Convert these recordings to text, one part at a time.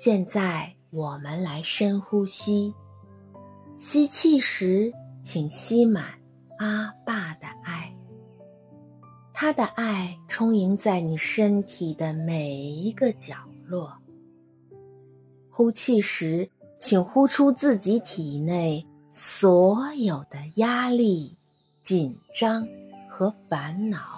现在我们来深呼吸，吸气时，请吸满阿爸的爱，他的爱充盈在你身体的每一个角落。呼气时，请呼出自己体内所有的压力、紧张和烦恼。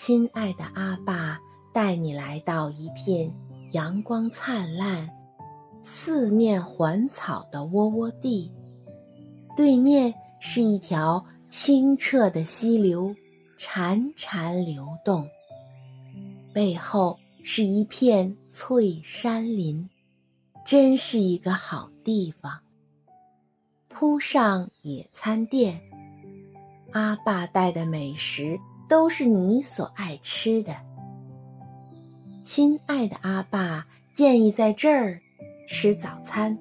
亲爱的阿爸，带你来到一片阳光灿烂、四面环草的窝窝地，对面是一条清澈的溪流，潺潺流动；背后是一片翠山林，真是一个好地方。铺上野餐垫，阿爸带的美食。都是你所爱吃的，亲爱的阿爸，建议在这儿吃早餐。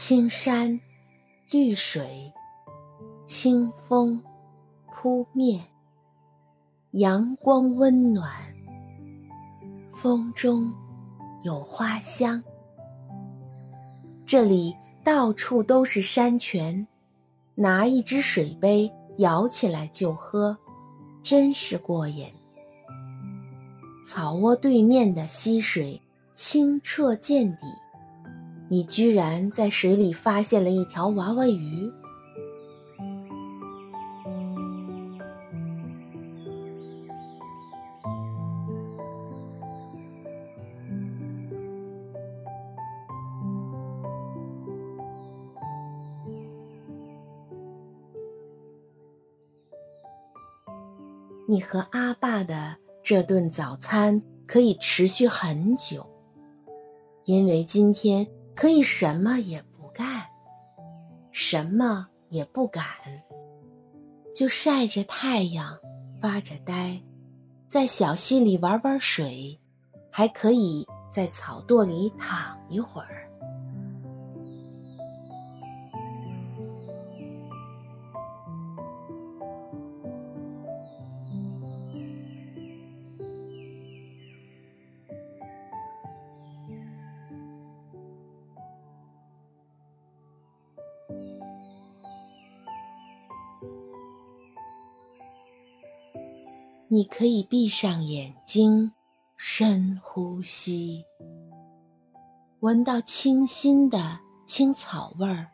青山绿水，清风扑面，阳光温暖，风中有花香。这里到处都是山泉，拿一只水杯舀起来就喝，真是过瘾。草窝对面的溪水清澈见底。你居然在水里发现了一条娃娃鱼。你和阿爸的这顿早餐可以持续很久因为今天可以什么也不干，什么也不敢，就晒着太阳，发着呆，在小溪里玩玩水，还可以在草垛里躺一会儿。你可以闭上眼睛，深呼吸，闻到清新的青草味儿，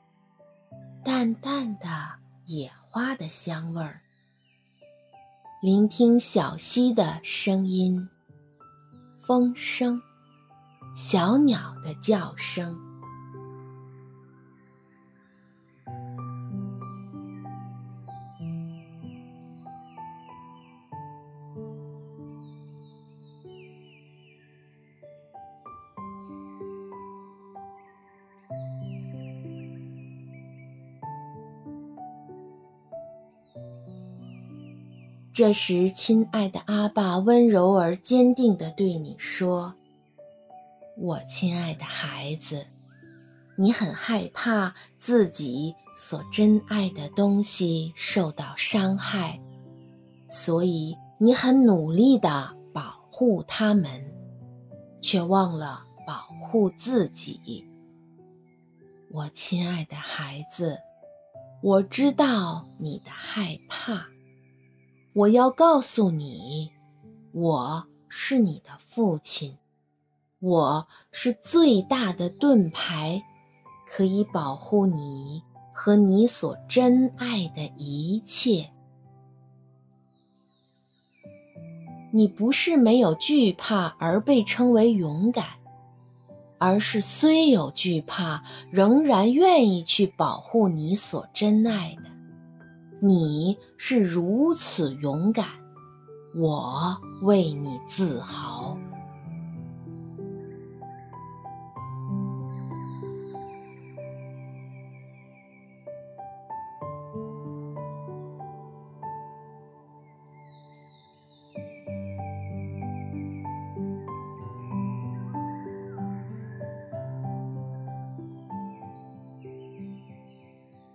淡淡的野花的香味儿，聆听小溪的声音，风声，小鸟的叫声。这时，亲爱的阿爸温柔而坚定地对你说：“我亲爱的孩子，你很害怕自己所珍爱的东西受到伤害，所以你很努力地保护它们，却忘了保护自己。我亲爱的孩子，我知道你的害怕。”我要告诉你，我是你的父亲，我是最大的盾牌，可以保护你和你所珍爱的一切。你不是没有惧怕而被称为勇敢，而是虽有惧怕，仍然愿意去保护你所珍爱的。你是如此勇敢，我为你自豪。